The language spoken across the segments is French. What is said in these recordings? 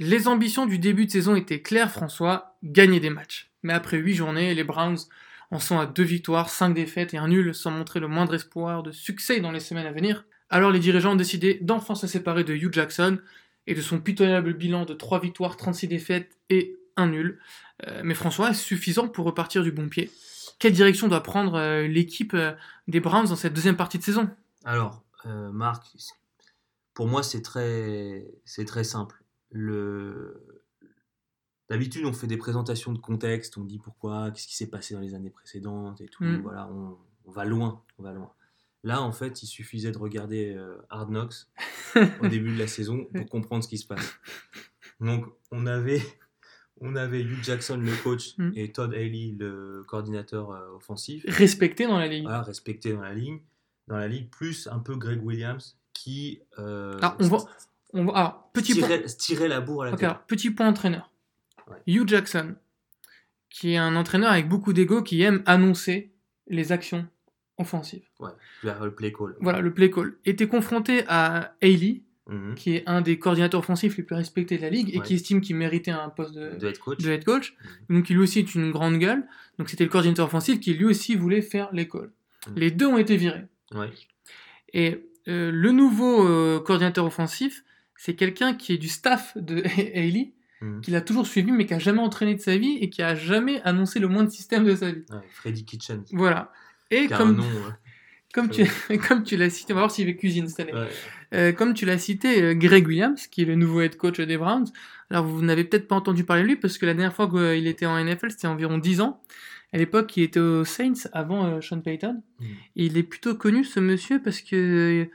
Les ambitions du début de saison étaient claires, François, gagner des matchs. Mais après 8 journées, les Browns en sont à deux victoires, cinq défaites et un nul, sans montrer le moindre espoir de succès dans les semaines à venir. Alors les dirigeants ont décidé d'enfin se séparer de Hugh Jackson et de son pitoyable bilan de 3 victoires, 36 défaites et un nul. Euh, mais François, est-ce suffisant pour repartir du bon pied? Quelle direction doit prendre euh, l'équipe euh, des Browns dans cette deuxième partie de saison? Alors, Marc, pour moi c'est très simple. Le... D'habitude, on fait des présentations de contexte, on dit pourquoi, qu'est-ce qui s'est passé dans les années précédentes et tout. Mm. Voilà, on, on va loin, on va loin. Là, en fait, il suffisait de regarder euh, Hard Knocks au début de la saison pour comprendre ce qui se passe. Donc, on avait, on avait Hugh Jackson, le coach, Mm. et Todd Haley, le coordinateur euh, offensif. Respecté dans la. Voilà, respecté dans la ligne, dans la ligue, plus un peu Greg Williams qui euh, on va, on va, alors, petit point. tirait la bourre à la Ok, tête. alors, petit point entraîneur. Ouais. Hugh Jackson, qui est un entraîneur avec beaucoup d'ego, qui aime annoncer les actions offensives. Ouais, le play call. Voilà, le play call. Était confronté à Haley, Mhm. qui est un des coordinateurs offensifs les plus respectés de la ligue et Ouais. qui estime qu'il méritait un poste de, De head coach. de head coach. Donc, qui lui aussi est une grande gueule. Donc, c'était le coordinateur offensif qui lui aussi voulait faire les calls. Mhm. Les deux ont été virés. Ouais. Et euh, le nouveau euh, coordinateur offensif, c'est quelqu'un qui est du staff de Haley, Mhm. qu'il a toujours suivi, mais qui a jamais entraîné de sa vie et qui a jamais annoncé le moindre système de sa vie. Ouais, Freddy Kitchen. Voilà. Et Qui comme, nom. euh, comme, tu, comme tu l'as cité, on va voir s'il fait cuisine cette année. ouais. Euh, comme tu l'as cité, euh, Greg Williams, qui est le nouveau head coach des Browns. Alors, vous n'avez peut-être pas entendu parler de lui parce que la dernière fois qu'il était en NFL, c'était environ 10 ans. À l'époque, il était aux Saints avant euh, Sean Payton. Et il est plutôt connu, ce monsieur, parce que euh,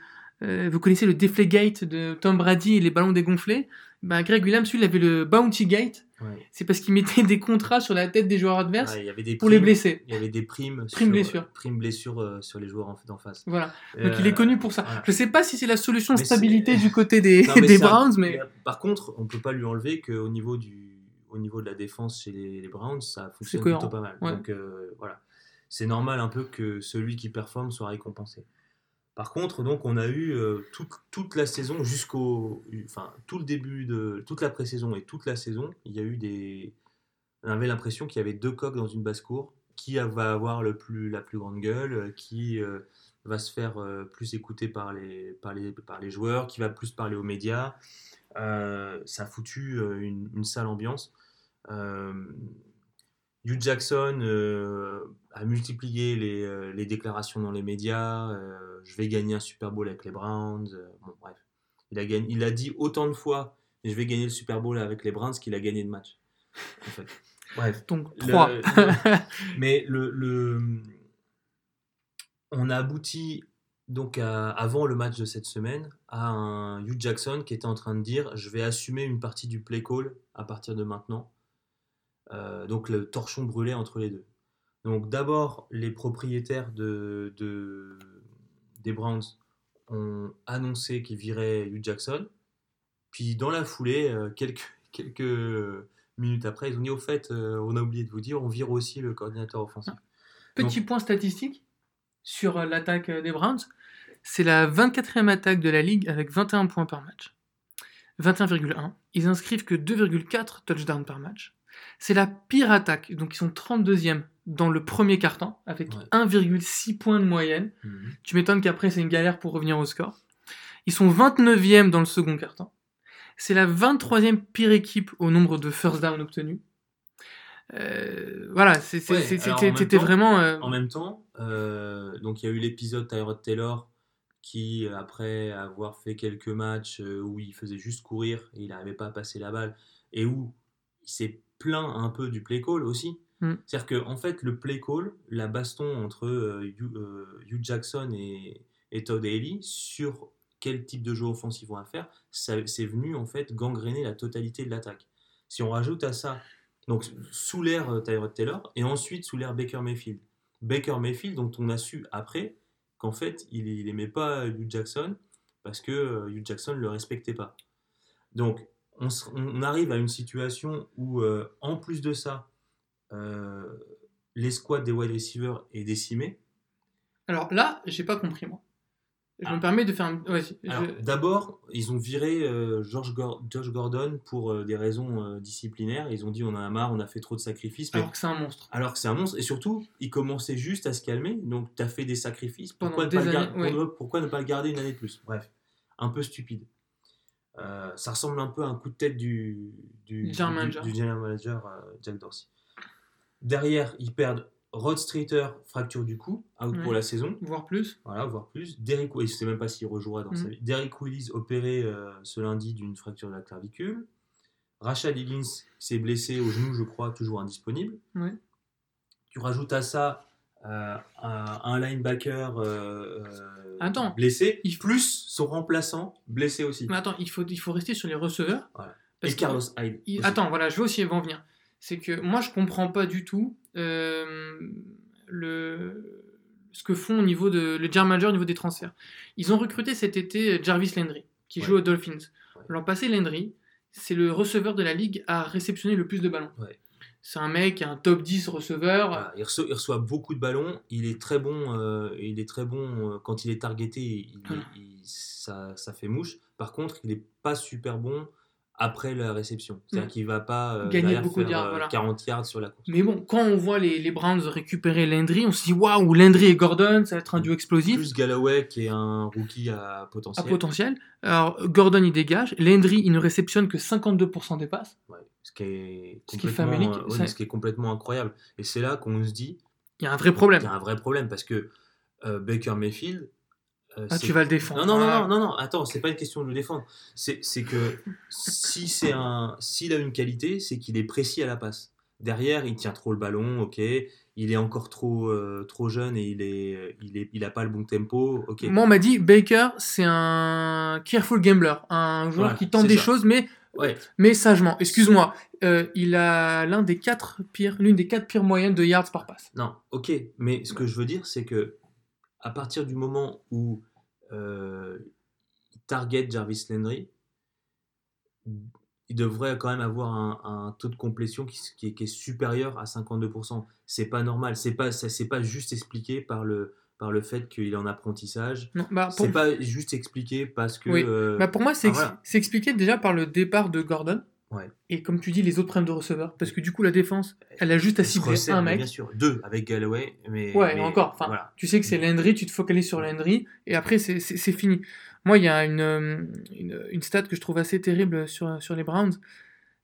vous connaissez le Deflategate de Tom Brady et les ballons dégonflés? Ben, Greg Williams, lui, il avait le Bounty Gate. Ouais. C'est parce qu'il mettait des contrats sur la tête des joueurs adverses Ouais, il y avait des pour les primes- blesser. Il y avait des primes. Primes sur- blessures. Primes blessures euh, sur les joueurs en, d'en face. Voilà. Donc Euh, il est connu pour ça. voilà. Je sais pas si c'est la solution Mais stabilité du côté des, Non, mais des ça- Browns, mais mais Par contre, on peut pas lui enlever qu'au niveau du au niveau de la défense chez les, les Browns, ça fonctionne plutôt pas mal. Ouais. Donc euh, voilà, c'est normal un peu que celui qui performe soit récompensé. Par contre, donc on a eu euh, toute, la saison jusqu'au, enfin tout le début de toute la pré-saison et toute la saison, il y a eu des, on avait l'impression qu'il y avait deux coqs dans une basse cour. Qui va avoir la plus grande gueule, euh, qui euh, va se faire plus écouter par les, joueurs, qui va plus parler aux médias. Ça a foutu une, sale ambiance. Hugh Jackson a multiplié les, euh, les déclarations dans les médias. euh, je vais gagner un Super Bowl avec les Browns. euh, bon, bref. Il a, gagné, il a dit autant de fois je vais gagner le Super Bowl avec les Browns qu'il a gagné de match. En fait. Bref. donc Le- 3. le- mais le, le- on a abouti donc à- avant le match de cette semaine à un Hugh Jackson qui était en train de dire je vais assumer une partie du play call à partir de maintenant. Euh, donc le torchon brûlé entre les deux. Donc d'abord les propriétaires de, de- des Browns ont annoncé qu'ils viraient Hugh Jackson. Puis dans la foulée, euh, quelques, quelques minutes après, ils ont dit au fait, euh, on a oublié de vous dire, on vire aussi le coordinateur offensif. Petit point statistique sur euh, l'attaque des Browns. C'est la 24e attaque de la ligue avec 21 points par match. 21,1. Ils inscrivent que 2,4 touchdowns par match. C'est la pire attaque, donc ils sont 32e dans le premier quart-temps avec Ouais. 1,6 points de moyenne. Mhm. Tu m'étonnes qu'après c'est une galère pour revenir au score. Ils sont 29e dans le second quart-temps. C'est la 23e pire équipe au nombre de first down obtenus. Euh, voilà, Ouais, c'était vraiment. euh, En même temps, euh, donc il y a eu l'épisode Tyrod Taylor qui, après avoir fait quelques matchs où il faisait juste courir et il n'arrivait pas à passer la balle, et où il s'est plaint un peu du play call aussi. Mm. C'est-à-dire que en fait, le play call, la baston entre euh, Hugh, euh, Hugh Jackson et, et Todd Haley sur quel type de jeu offensif on va faire, ça- c'est venu en fait gangréner la totalité de l'attaque. Si on rajoute à ça, donc sous l'ère euh, Tyrod Taylor, et ensuite sous l'ère Baker Mayfield. Baker Mayfield, dont on a su après qu'en fait, il, il aimait pas Hugh Jackson parce que Hugh Jackson ne le respectait pas. Donc, on, se- on arrive à une situation où, euh, en plus de ça, euh, l'escouade des wide receivers est décimée. Alors là, j'ai pas compris moi. Je Ah. me permets de faire un. je- D'abord, ils ont viré euh, George Gor- Gordon pour des raisons disciplinaires. Ils ont dit on en a marre, on a fait trop de sacrifices. Mais Alors que c'est un monstre. Alors que c'est un monstre, et surtout, il commençait juste à se calmer, donc tu as fait des sacrifices. Pourquoi, Pendant ne pas des le gar- années, pourquoi ne pas le garder une année de plus? Bref, un peu stupide. Euh, ça ressemble un peu à un coup de tête du, du, Du manager. du general manager, euh, Jack Dorsey. Derrière, ils perdent Rod Streeter, fracture du cou, out pour la saison, Voire plus. voilà, voire plus. Derrick, je ne sais même pas s'il rejouera dans sa vie. Derrick Willis opéré euh, ce lundi d'une fracture de la clavicule. Rachad Higgins s'est blessé au genou, je crois, toujours indisponible. Tu rajoutes à ça un, un linebacker euh, euh, Attends. blessé, Il- plus son remplaçant blessé aussi. Mais attends, il faut, il faut rester sur les receveurs. Voilà. Parce Et Carlos Hyde. il-. Attends, voilà, je vais aussi en venir. C'est que moi, je comprends pas du tout euh, le, ce que font au niveau de le general manager au niveau des transferts. Ils ont recruté cet été Jarvis Landry, qui Ouais. joue aux Dolphins. Ouais. L'an passé, Landry, c'est le receveur de la ligue à réceptionner le plus de ballons. Ouais. C'est un mec, un top 10 receveur. Voilà, il, reçoit, il reçoit beaucoup de ballons. Il est très bon. euh, il est très bon euh, quand il est targeté. Il, Voilà. il- ça, ça fait mouche. Par contre, il n'est pas super bon après la réception. C'est-à-dire Mm. qu'il va pas euh, Gagner beaucoup de faire, yards, euh, voilà. 40 yards sur la course. Mais bon, quand on voit les, les Browns récupérer Landry, on se dit waouh, Landry et Gordon, ça va être un duo explosif. Plus Galloway qui est un rookie à à potentiel. potentiel. Alors, Gordon, il dégage. Landry, il ne réceptionne que 52% des passes. Ouais, ce qui est Ce qui est complètement, euh, ouais, ça- mais ce qui est complètement incroyable. Et c'est là qu'on se dit Il y a un vrai problème. qu'il y a un vrai problème parce que euh, Baker Mayfield. Euh, Ah, tu vas le défendre. Non, non, non, Ah. non, non, non, attends, c'est pas une question de le défendre. C'est c'est que si c'est un, s'il a une qualité, c'est qu'il est précis à la passe. Derrière, il tient trop le ballon, ok. Il est encore trop, euh, trop jeune et il est, il est, il a pas le bon tempo, ok. Moi, on m'a dit Baker, c'est un careful gambler, un joueur Voilà, qui tente des ça. choses, mais, Ouais, mais sagement. Excuse-moi, euh, il a l'un des quatre pires, l'une des quatre pires moyennes de yards par passe. non, ok. Mais ce que je veux dire, c'est que à partir du moment où euh, il target Jarvis Landry, il devrait quand même avoir un, un taux de complétion qui, qui est, qui est supérieur à 52%. C'est pas normal. C'est pas, c'est pas juste expliqué par le, par le fait qu'il est en apprentissage. Non, bah, pour, C'est pas juste expliqué parce que. Oui. euh, bah, pour moi, c'est ah, ex- voilà. c'est expliqué déjà par le départ de Gordon. Ouais. Et comme tu dis, les autres problèmes de receveur. Parce que du coup, la défense, elle a juste à cibler un mec. Bien sûr, deux avec Galloway. Mais, Ouais, mais encore. Enfin, voilà. tu sais que c'est Landry, tu te focalises sur Landry, et après, c'est- fini. Moi, il y a une, euh, une, une stat que je trouve assez terrible sur, sur les Browns.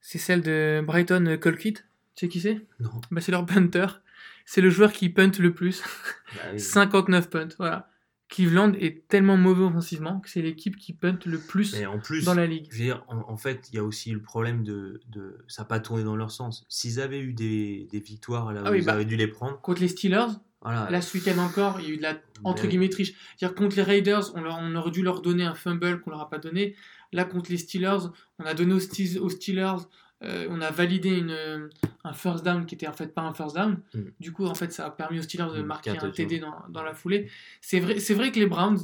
C'est celle de Brighton Colquitt. Tu sais qui c'est? Non. bah, C'est leur punter. C'est le joueur qui punt le plus. Bah oui. 59 punts, voilà. Cleveland est tellement mauvais offensivement que c'est l'équipe qui punt le plus Mais en plus, dans la ligue. je veux dire, en, en fait, il y a aussi le problème de, de ça n'a pas tourné dans leur sens. S'ils avaient eu des, des victoires là où Ah oui, ils bah. auraient dû les prendre, Contre les Steelers, voilà. là ce week-end encore, il y a eu de la entre Mais- guillemets triche. C'est-à-dire contre les Raiders, on, leur- on aurait dû leur donner un fumble qu'on leur a pas donné. Là contre les Steelers, on a donné aux Steelers, euh, on a validé une, un first down qui était en fait pas un first down. Mm. Du coup, en fait, ça a permis aux Steelers de Mm, marquer un TD dans, dans la foulée. C'est vrai, c'est vrai que les Browns,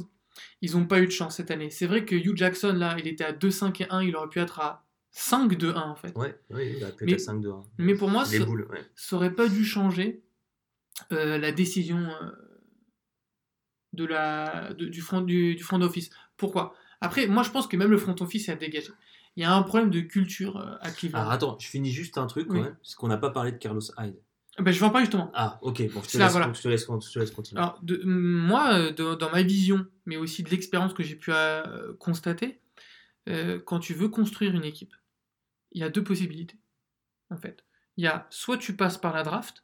ils ont pas eu de chance cette année. C'est vrai que Hugh Jackson là, il était à 2-5 et 1, il aurait pu être à 5-2-1 en fait. Ouais, il a peut-être Mais- à 5 2 Mais pour moi, ça- boules, ouais. ça aurait pas dû changer euh, la décision euh, de la, de- du front du, du front office. Pourquoi? Après, moi je pense que même le front office est à dégager. Il y a un problème de culture euh, à Cleveland. Alors attends, je finis juste un truc quand Oui. même, parce qu'on n'a pas parlé de Carlos Hyde. Ben, je en parler justement. Ah, ok, bon, je te, laisse, voilà. je te laisse, je te laisse continuer. Alors, de- moi, euh, de- dans ma vision, mais aussi de l'expérience que j'ai pu euh, constater, euh, quand tu veux construire une équipe, il y a deux possibilités. En fait, il y a soit tu passes par la draft,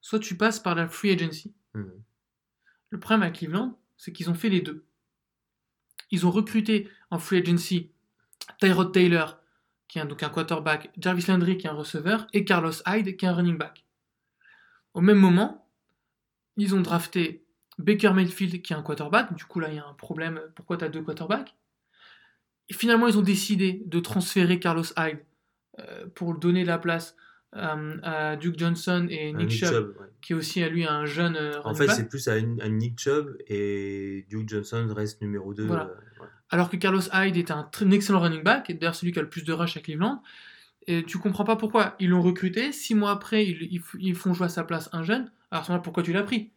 soit tu passes par la free agency. Mhm. Le problème à Cleveland, c'est qu'ils ont fait les deux. Ils ont recruté en free agency Tyrod Taylor, qui est donc un quarterback, Jarvis Landry, qui est un receveur, et Carlos Hyde, qui est un running back. Au même moment, ils ont drafté Baker Mayfield, qui est un quarterback. Du coup, là, il y a un problème. Pourquoi tu as deux quarterbacks? Et finalement, ils ont décidé de transférer Carlos Hyde euh, pour donner la place à Duke Johnson et Nick, Chubb, Chubb, ouais. qui est aussi à lui un jeune euh, En fait, c'est plus à, Nick Chubb et Duke Johnson reste numéro 2. Voilà. Alors que Carlos Hyde est un, excellent running back, et d'ailleurs celui qui a le plus de rush à Cleveland. Et tu comprends pas pourquoi. Ils l'ont recruté, six mois après, ils, ils f- ils font jouer à sa place un jeune. Alors à ce moment-là, pourquoi tu l'as pris?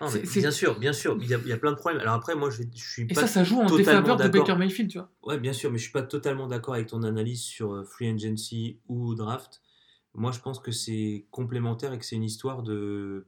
Non, bien sûr, bien sûr, il y, a, il y a plein de problèmes. Alors après, moi, je, je suis Et pas ça, ça joue en défaveur de. Baker Mayfield, tu vois. Ouais, bien sûr, mais je suis pas totalement d'accord avec ton analyse sur euh, free agency ou draft. Moi, je pense que c'est complémentaire et que c'est une histoire de,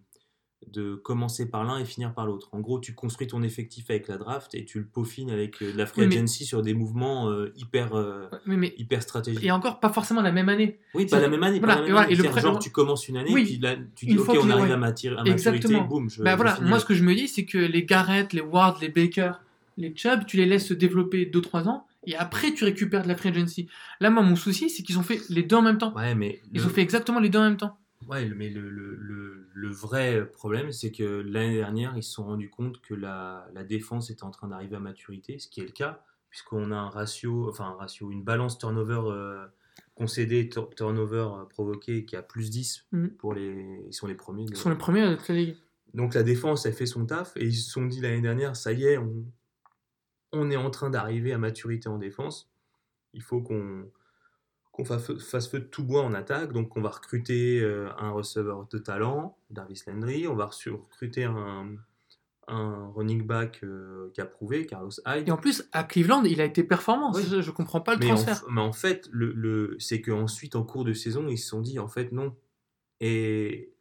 de commencer par l'un et finir par l'autre. En gros, tu construis ton effectif avec la draft et tu le peaufines avec euh, de la free Oui, mais- agency sur des mouvements euh, hyper, euh, Mais, hyper stratégiques. et encore pas forcément la même année. Oui, pas la même année. voilà, pas la et même voilà, année. et le pré- genre, tu commences une année, Oui. puis là, tu dis, ok, on arrive ouais. à mati- à maturité, boum, je, bah je voilà, moi ce que je me dis, c'est que les Garrett, les Ward, les Baker, les Chubb, tu les laisses se développer 2-3 ans et après tu récupères de la free agency. Là, moi, mon souci, c'est qu'ils ont fait les deux en même temps. Ouais, mais Ils le- ont fait exactement les deux en même temps. Ouais, mais le, le, le, vrai problème, c'est que l'année dernière, ils se sont rendus compte que la, la défense était en train d'arriver à maturité, ce qui est le cas, puisqu'on a un ratio, enfin un ratio, une balance turnover euh, concédé, tur- turnover euh, provoqué qui a plus 10 Mhm. pour les. Ils sont les premiers. Ils sont les premiers toute la ligue. Donc la défense, elle fait son taf, et ils se sont dit l'année dernière, ça y est, on, on est en train d'arriver à maturité en défense. Il faut qu'on qu'on fasse, feu- de tout bois en attaque. Donc on va recruter euh, un receveur de talent, Darvis Landry. On va recruter un, un running back euh, qui a prouvé, Carlos Hyde. Et en plus, à Cleveland, il a été performant. Oui. Je, je comprends pas le mais, en, transfert. mais en fait, le, le- c'est qu'ensuite, en cours de saison, ils se sont dit, en fait, non. Et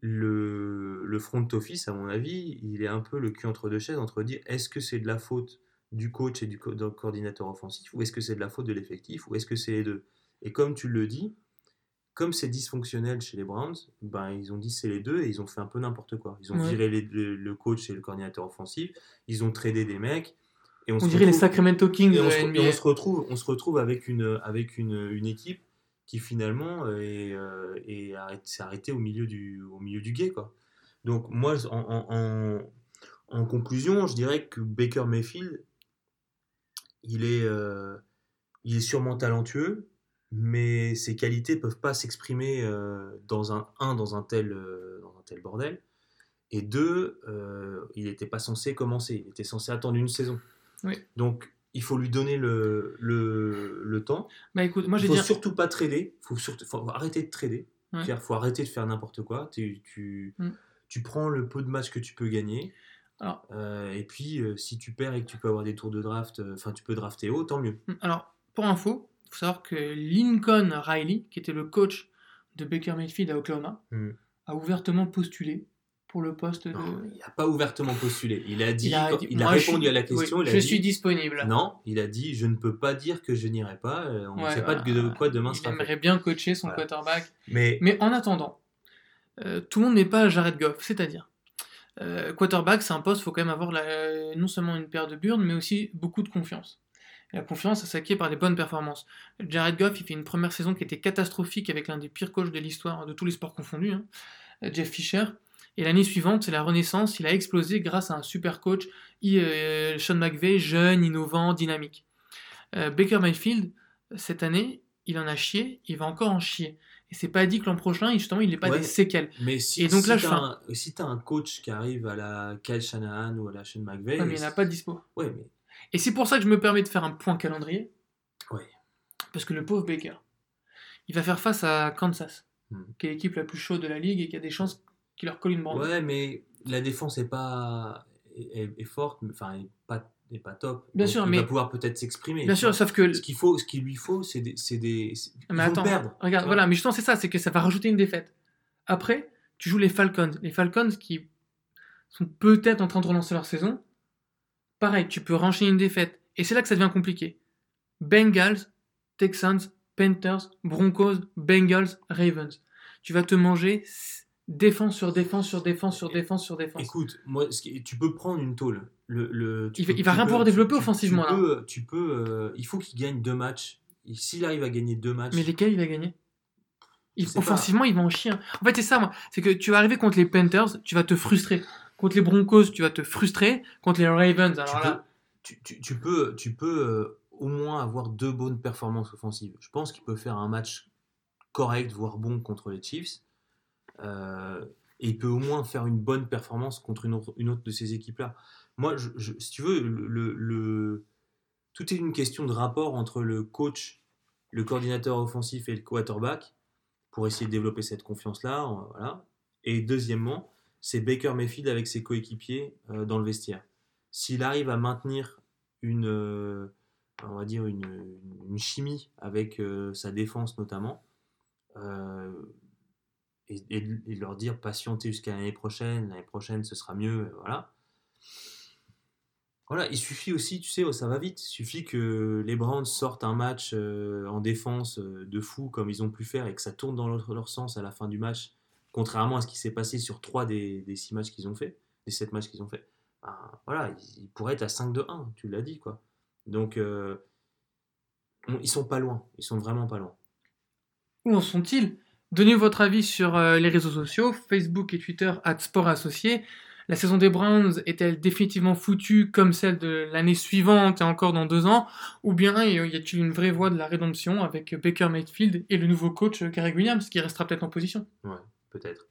le, le front office, à mon avis, il est un peu le cul entre deux chaises, entre dire, est-ce que c'est de la faute du coach et du co- coordinateur offensif, ou est-ce que c'est de la faute de l'effectif, ou est-ce que c'est les deux? Et comme tu le dis, comme c'est dysfonctionnel chez les Browns, ben, ils ont dit c'est les deux et ils ont fait un peu n'importe quoi. Ils ont Ouais. viré les- le, le coach et le coordinateur offensif, ils ont tradé des mecs. Et On se dirait les Sacramento Kings et on, se, et on retrouve, on se retrouve avec une, avec une, une équipe qui finalement est, euh, est s'est arrêtée au milieu du, au milieu du guet. Quoi. Donc moi, en, en, en- en conclusion, je dirais que Baker Mayfield, il est, euh, il est sûrement talentueux, mais ses qualités peuvent pas s'exprimer euh, dans un, un dans un tel, euh, dans un tel bordel. Et deux, il n'était pas censé commencer, il était censé attendre une saison. Oui. Donc, il faut lui donner le, le, le temps. Bah écoute, moi il j'ai faut dit. surtout pas trader. Il faut, surtout, faut arrêter de trader. Ouais. Il faut arrêter de faire n'importe quoi. Tu, tu, Mm. tu prends le peu de matchs que tu peux gagner. Alors- Euh, et puis, euh, si tu perds et que tu peux avoir des tours de draft, euh, enfin, tu peux drafter haut, tant mieux. Alors, pour info, il faut savoir que Lincoln Riley, qui était le coach de Baker Mayfield à Oklahoma, Mm. a ouvertement postulé pour le poste de. Il n'a pas ouvertement postulé. Il a dit, Il a, il répondu à la question. oui, il a je dit, suis disponible. Non, il a dit je ne peux pas dire que je n'irai pas. On ne Ouais, sait pas de quoi demain Il sera fait. aimerait bien coacher son Voilà. quarterback. Mais, Mais en attendant, tout le monde n'est pas Jared Goff, c'est-à-dire. Euh, quarterback, c'est un poste, il faut quand même avoir non seulement une paire de burnes, mais aussi beaucoup de confiance. La confiance, ça s'acquiert par des bonnes performances. Jared Goff, il fait une première saison qui était catastrophique avec l'un des pires coachs de l'histoire de tous les sports confondus, hein, euh, Jeff Fisher. Et l'année suivante, c'est la renaissance, il a explosé grâce à un super coach, euh, Sean McVay, jeune, innovant, dynamique. Euh, Baker Mayfield, cette année, il en a chié, il va encore en chier. Et c'est pas dit que l'an prochain, justement, il n'ait pas Ouais. des séquelles. mais si, Et donc si là, fais un, si t'as un coach qui arrive à la Kyle Shanahan ou à la Sean McVay, Ouais, mais il n'y en a pas de dispo. ouais, mais Et c'est pour ça que je me permets de faire un point calendrier. Ouais. Parce que le pauvre Baker, il va faire face à Kansas, Hmm. qui est l'équipe la plus chaude de la ligue et qui a des chances qu'il leur colle une bande. ouais, mais la défense est pas est, est- forte, enfin, est pas est pas top. Bien Donc, sûr, il mais- va pouvoir peut-être s'exprimer. Bien sûr, sauf que. Ce qu'il faut, ce qu'il lui faut, c'est des, c'est des, ils Mais attends, perdre. regarde, voilà, mais justement, c'est ça, c'est que ça va rajouter une défaite. Après, tu joues les Falcons. Les Falcons qui sont peut-être en train de relancer leur saison. Pareil, tu peux renchaîner une défaite. Et c'est là que ça devient compliqué. Bengals, Texans, Panthers, Broncos, Bengals, Ravens. Tu vas te manger défense sur défense sur défense sur défense sur défense. Écoute, moi, ce qui- tu peux prendre une tôle. Le, le, tu Il peux- il va rien peux- pouvoir développer tu- offensivement, Tu là. tu peux, euh, il faut qu'il gagne deux matchs. S'il arrive à gagner deux matchs, Mais lesquels il va gagner? Il- Offensivement, il va en chier. En fait, c'est ça, moi. C'est que tu vas arriver contre les Panthers, tu vas te frustrer. Contre les Broncos, tu vas te frustrer. Contre les Ravens, tu, alors peux, là. tu, tu- tu peux, tu peux euh, au moins avoir deux bonnes performances offensives. Je pense qu'il peut faire un match correct, voire bon contre les Chiefs. Euh, et il peut au moins faire une bonne performance contre une autre, de ces équipes-là. Moi, si tu veux, tout est une question de rapport entre le coach, le coordinateur offensif et le quarterback pour essayer de développer cette confiance-là. euh. Et deuxièmement, c'est Baker Mayfield avec ses coéquipiers euh, dans le vestiaire. S'il arrive à maintenir une, on va dire une, chimie avec sa défense notamment, et, leur dire patientez jusqu'à l'année prochaine, l'année prochaine ce sera mieux, voilà. Voilà, il suffit aussi, tu sais, oh, ça va vite. Il suffit que les Browns sortent un match euh, en défense euh, de fou comme ils ont pu faire et que ça tourne dans leur, sens à la fin du match, contrairement à ce qui s'est passé sur trois des, des six matchs qu'ils ont fait, des sept matchs qu'ils ont fait. Ben, voilà, ils, pourraient être à 5 de 1, tu l'as dit, quoi. Donc, euh, on- ils sont pas loin, ils sont vraiment pas loin. Où en sont-ils? Donnez votre avis sur euh, les réseaux sociaux, Facebook et Twitter, at Sport Associé. La saison des Browns est-elle définitivement foutue comme celle de l'année suivante et encore dans deux ans? Ou bien y a-t-il une vraie voie de la rédemption avec Baker Mayfield et le nouveau coach euh, Greg Williams qui restera peut-être en position? Ouais, peut-être.